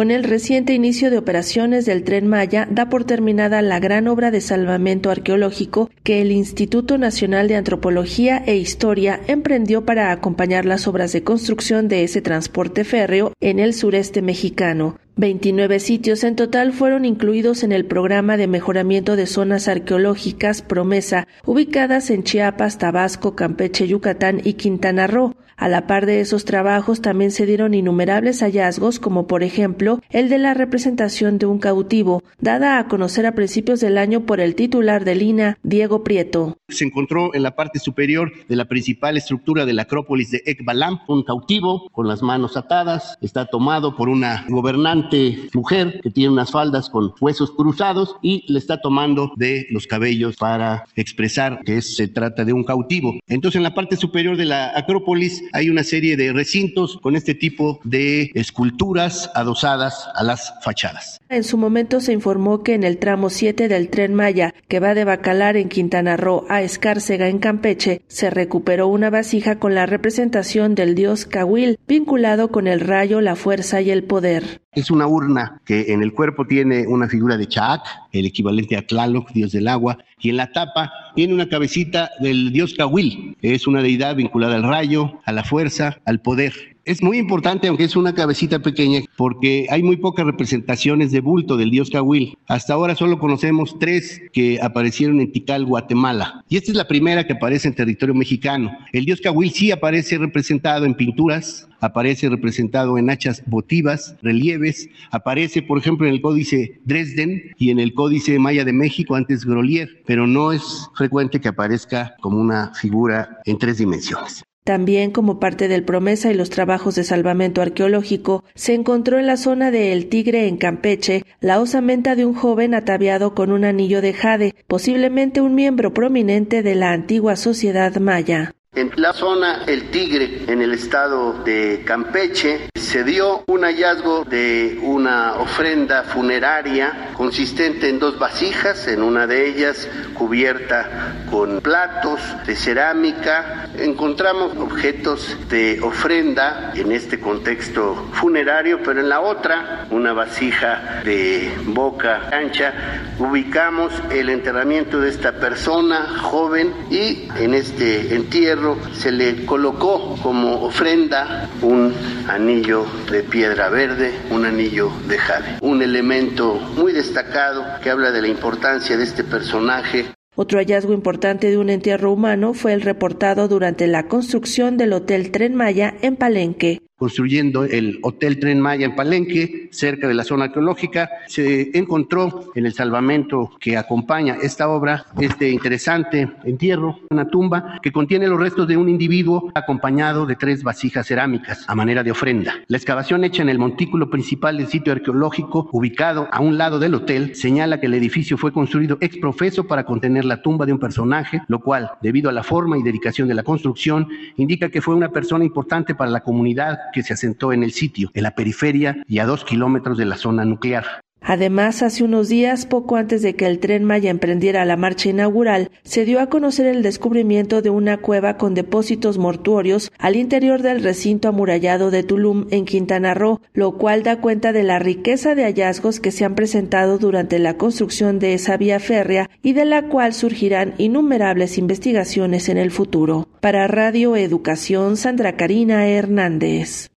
Con el reciente inicio de operaciones del tren Maya, da por terminada la gran obra de salvamento arqueológico que el Instituto Nacional de Antropología e Historia emprendió para acompañar las obras de construcción de ese transporte férreo en el sureste mexicano. 29 sitios en total fueron incluidos en el programa de mejoramiento de zonas arqueológicas Promesa, ubicadas en Chiapas, Tabasco, Campeche, Yucatán y Quintana Roo. A la par de esos trabajos también se dieron innumerables hallazgos, como por ejemplo el de la representación de un cautivo, dada a conocer a principios del año por el titular del INA, Diego Prieto. Se encontró en la parte superior de la principal estructura de la Acrópolis de Ekbalam un cautivo con las manos atadas, está tomado por una gobernante mujer que tiene unas faldas con huesos cruzados y le está tomando de los cabellos para expresar que se trata de un cautivo. Entonces en la parte superior de la Acrópolis hay una serie de recintos con este tipo de esculturas adosadas a las fachadas. En su momento se informó que en el tramo 7 del tren Maya, que va de Bacalar en Quintana Roo a Escárcega en Campeche, se recuperó una vasija con la representación del dios Cahuil, vinculado con el rayo, la fuerza y el poder. Es una urna que en el cuerpo tiene una figura de Chaak, el equivalente a Tlaloc, dios del agua, y en la tapa tiene una cabecita del dios Cahuil, es una deidad vinculada al rayo, a la fuerza, al poder. Es muy importante, aunque es una cabecita pequeña, porque hay muy pocas representaciones de bulto del dios Cahuil. Hasta ahora solo conocemos tres que aparecieron en Tikal, Guatemala. Y esta es la primera que aparece en territorio mexicano. El dios Cahuil sí aparece representado en pinturas, aparece representado en hachas votivas, relieves, aparece, por ejemplo, en el Códice Dresden y en el Códice Maya de México, antes Grolier, pero no es frecuente que aparezca como una figura en tres dimensiones. También como parte del promesa y los trabajos de salvamento arqueológico, se encontró en la zona de El Tigre en Campeche la osamenta de un joven ataviado con un anillo de jade, posiblemente un miembro prominente de la antigua sociedad maya. En la zona El Tigre, en el estado de Campeche, se dio un hallazgo de una ofrenda funeraria consistente en dos vasijas, en una de ellas cubierta con platos de cerámica. Encontramos objetos de ofrenda en este contexto funerario, pero en la otra, una vasija de boca ancha, ubicamos el enterramiento de esta persona joven y en este se le colocó como ofrenda un anillo de piedra verde, un anillo de jade, un elemento muy destacado que habla de la importancia de este personaje. Otro hallazgo importante de un entierro humano fue el reportado durante la construcción del Hotel Tren Maya en Palenque construyendo el Hotel Tren Maya en Palenque, cerca de la zona arqueológica, se encontró en el salvamento que acompaña esta obra este interesante entierro, una tumba que contiene los restos de un individuo acompañado de tres vasijas cerámicas a manera de ofrenda. La excavación hecha en el montículo principal del sitio arqueológico, ubicado a un lado del hotel, señala que el edificio fue construido ex profeso para contener la tumba de un personaje, lo cual, debido a la forma y dedicación de la construcción, indica que fue una persona importante para la comunidad que se asentó en el sitio, en la periferia y a dos kilómetros de la zona nuclear. Además, hace unos días, poco antes de que el tren Maya emprendiera la marcha inaugural, se dio a conocer el descubrimiento de una cueva con depósitos mortuorios al interior del recinto amurallado de Tulum en Quintana Roo, lo cual da cuenta de la riqueza de hallazgos que se han presentado durante la construcción de esa vía férrea y de la cual surgirán innumerables investigaciones en el futuro. Para Radio Educación, Sandra Karina Hernández.